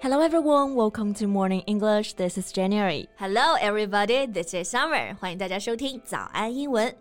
Hello everyone, welcome to Morning English. This is January. Hello everybody, this is Summer. 欢迎大家收听早安英文。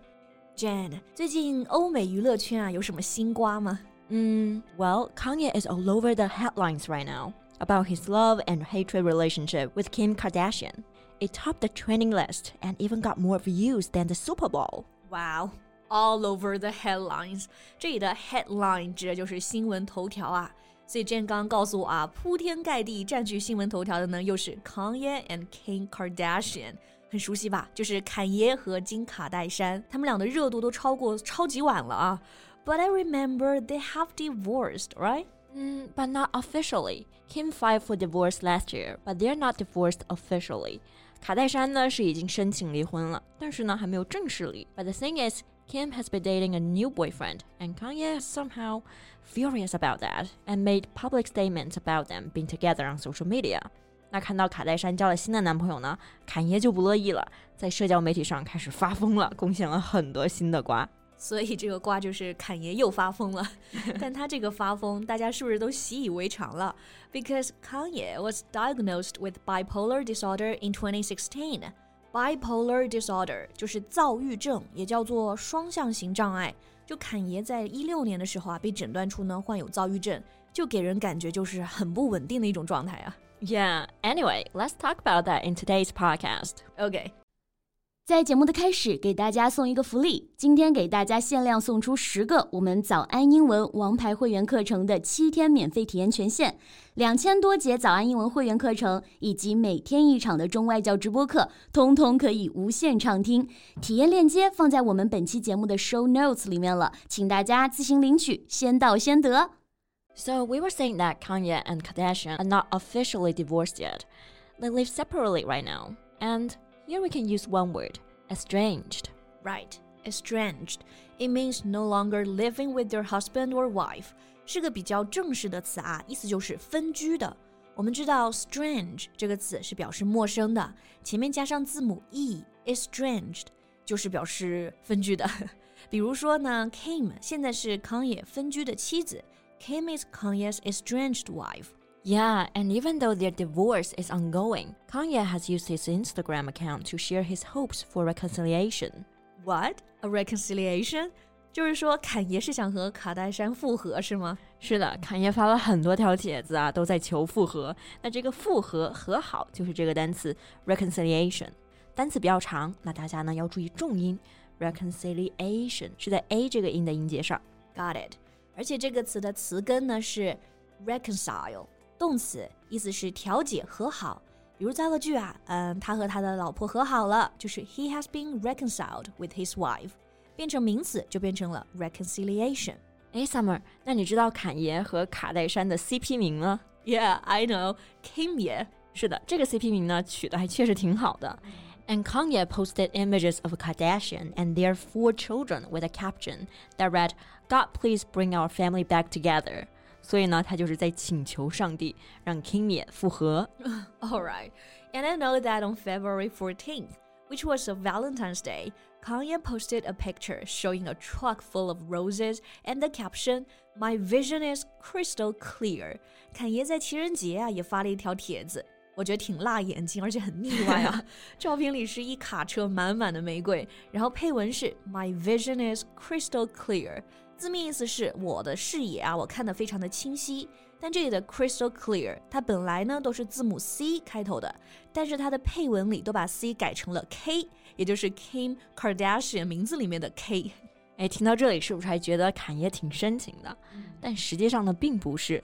Jan，最近欧美娱乐圈啊有什么新瓜吗？嗯，Well, Kanye is all over the headlines right now about his love and hatred relationship with Kim Kardashian. It topped the trending list and even got more views than the Super Bowl. Wow, all over the headlines. 这里的 headline 指的就是新闻头条啊。 所以 Jane 刚刚告诉我啊，铺天盖地占据新闻头条的呢，又是 Kanye and Kim Kardashian，很熟悉吧？就是坎耶和金卡戴珊，他们俩的热度都超过超级碗了啊。But I remember they have divorced, right? Mm, but not officially. Kim filed for divorce last year, but they're not divorced officially. 卡戴珊呢是已经申请离婚了，但是呢还没有正式离。But the thing is, Kim has been dating a new boyfriend, and Kanye is somehow furious about that and made public statements about them being together on social media. 那看到卡戴珊交了新的男朋友呢，坎爷就不乐意了，在社交媒体上开始发疯了，贡献了很多新的瓜。所以这个瓜就是侃爷又发疯了，但他这个发疯，大家是不是都习以为常了？Because Kanye was diagnosed with bipolar disorder in 2016. Bipolar disorder 就是躁郁症，也叫做双向型障碍。就侃爷在一六年的时候啊，被诊断出呢患有躁郁症，就给人感觉就是很不稳定的一种状态啊。Yeah. Anyway, let's talk about that in today's podcast. Okay. 在节目的开始，给大家送一个福利。今天给大家限量送出十个我们早安英文王牌会员课程的七天免费体验权限，两千多节早安英文会员课程以及每天一场的中外教直播课，通通可以无限畅听。体验链接放在我们本期节目的 show notes 里面了，请大家自行领取，先到先得。So we were saying that Kanye and Kardashian are not officially divorced yet. They live separately right now, and here we can use one word estranged. Right, estranged. It means no longer living with your husband or wife. 是个比较正式的词啊，意思就是分居的。我们知道 strange 这个词是表示陌生的，前面加上字母 e，estranged 就是表示分居的。比如说呢，Kim 现在是侃爷分居的妻子，Kim is Kanye's estranged wife。yeah, and even though their divorce is ongoing, Kanye has used his Instagram account to share his hopes for reconciliation. What? A reconciliation? 就是说，坎爷是想和卡戴珊复合，是吗？是的，坎爷发了很多条帖子啊，都在求复合。那这个复合、和好就是这个单词 reconciliation，单词比较长，那大家呢要注意重音 reconciliation 是在 a 这个音的音节上。Got it。而且这个词的词根呢是 reconcile。 动词意思是调解和好，比如造个句啊，嗯，他和他的老婆和好了，就是 he has been reconciled with his wife，变成名词就变成了 reconciliation。哎，Summer，那你知道侃爷和卡戴珊的 CP 名吗？Yeah，I know，Kim 爷。是的，这个 CP 名呢取的还确实挺好的。And Kanye posted images of Kardashian and their four children with a caption that read, "God, please bring our family back together." 所以呢，他就是在请求上帝让 Kim 也复合。All right, and I know that on February 14th, which was a Valentine's Day, Kanye posted a picture showing a truck full of roses and the caption, "My vision is crystal clear." 侃爷在情人节啊也发了一条帖子，我觉得挺辣眼睛，而且很腻歪啊。照片里是一卡车满满的玫瑰，然后配文是 "My vision is crystal clear." 字面意思是我的视野啊，我看得非常的清晰。但这里的 crystal clear，它本来呢都是字母 C 开头的，但是它的配文里都把 C 改成了 K，也就是 Kim Kardashian 名字里面的 K。哎，听到这里是不是还觉得侃爷挺深情的？但实际上呢，并不是。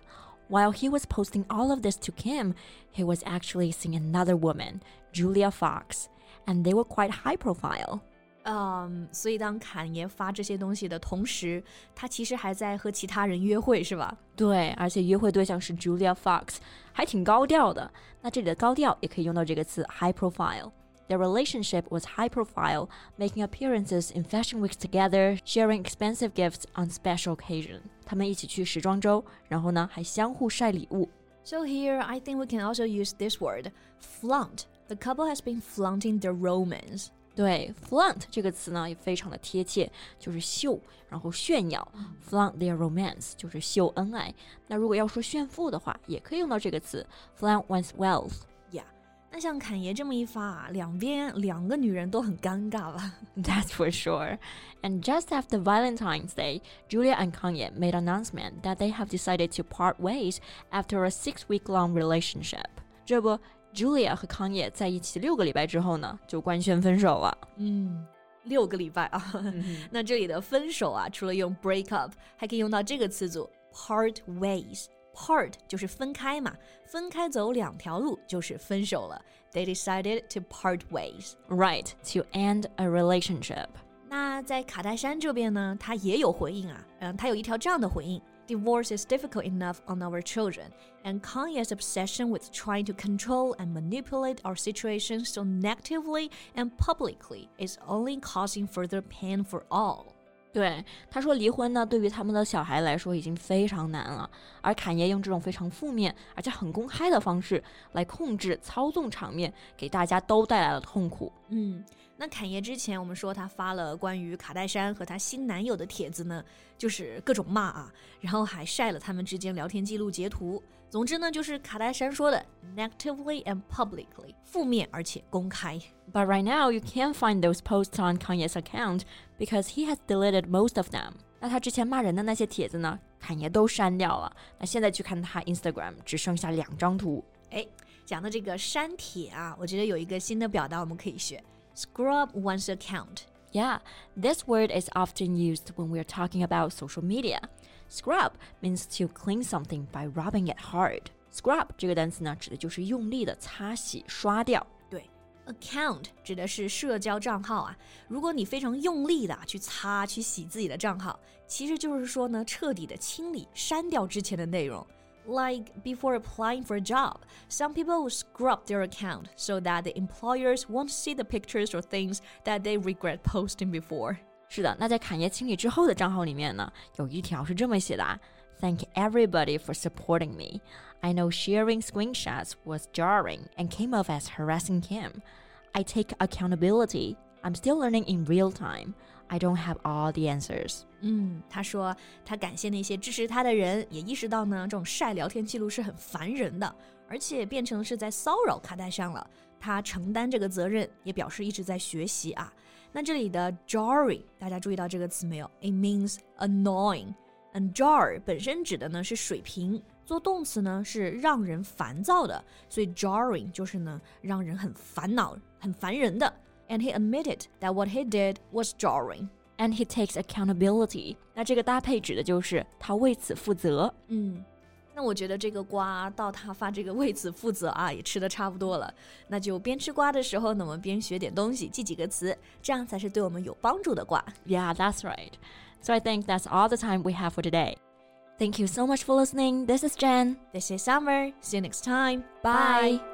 While he was posting all of this to Kim, he was actually seeing another woman, Julia Fox, and they were quite high profile. 嗯，所以当侃爷发这些东西的同时，他其实还在和其他人约会，是吧？对，而且约会对象是 Julia Fox，还挺高调的。那这里的高调也可以用到这个词 high profile。Their relationship was high profile, making appearances in fashion weeks together, sharing expensive gifts on special occasion. 他们一起去时装周，然后呢还相互晒礼物。So here, I think we can also use this word, flaunt. The couple has been flaunting their romance. 对，flaunt 这个词呢也非常的贴切，就是秀，然后炫耀。flaunt their romance 就是秀恩爱。那如果要说炫富的话，也可以用到这个词，flaunt one's wealth。那像侃爷这么一发啊，两边两个女人都很尴尬了。That's for sure. And just after Valentine's Day, Julia and Kanye made announcement that they have decided to part ways after a six-week-long relationship. 这不 ，Julia 和 Kanye 在一起六个礼拜之后呢，就官宣分手了。嗯。六个礼拜啊，那这里的分手啊，除了用 break up，还可以用到这个词组 part ways。Part 就是分开嘛，分开走两条路就是分手了。They decided to part ways. Right, to end a relationship. 那在卡戴珊这边呢，他也有回应啊，嗯，他有一条这样的回应。Divorce is difficult enough on our children, and Kanye's obsession with trying to control and manipulate our situation so negatively and publicly is only causing further pain for all. 对，他说离婚呢，对于他们的小孩来说已经非常难了。而侃爷用这种非常负面而且很公开的方式来控制、操纵场面，给大家都带来了痛苦。嗯， 那侃爷之前我们说他发了关于卡戴珊和她新男友的帖子呢，就是各种骂啊，然后还晒了他们之间聊天记录截图。总之呢，就是卡戴珊说的 negatively and publicly，负面而且公开。But right now you can't find those posts on Kanye's account because he has deleted most of them。那他之前骂人的那些帖子呢，侃爷都删掉了。那现在去看他 Instagram，只剩下两张图。哎，讲的这个删帖啊，我觉得有一个新的表达我们可以学 ，scrub one's account。Yeah, this word is often used when we're talking about social media. Scrub means to clean something by rubbing it hard. Scrub 这个单词呢，指的就是用力的擦洗、刷掉。对，account 指的是社交账号啊。如果你非常用力的去擦、去洗自己的账号，其实就是说呢，彻底的清理、删掉之前的内容。 Like before applying for a job, some people will scrub their account so that the employers won't see the pictures or things that they regret posting before. 是的，那在侃爷清理之后的账号里面呢，有一条是这么写的啊：Thank everybody for supporting me. I know sharing screenshots was jarring and came off as harassing Kim. I take accountability. I'm still learning in real time. I don't have all the answers. 嗯，他说他感谢那些支持他的人，也意识到呢，这种晒聊天记录是很烦人的，而且变成是在骚扰卡戴珊了。他承担这个责任，也表示一直在学习啊。那这里的 jarring，大家注意到这个词没有？It means annoying。And jar 本身指的呢是水平，做动词呢是让人烦躁的，所以 jarring 就是呢让人很烦恼、很烦人的。and he admitted that what he did was jarring. And he takes accountability. accountability。那这个搭配指的就是他为此负责。嗯，那我觉得这个瓜到他发这个为此负责啊，也吃的差不多了。那就边吃瓜的时候呢，我们边学点东西，记几个词，这样才是对我们有帮助的瓜。Yeah, that's right. So I think that's all the time we have for today. Thank you so much for listening. This is Jan. This is Summer. See you next time. Bye. Bye.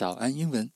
早安英文。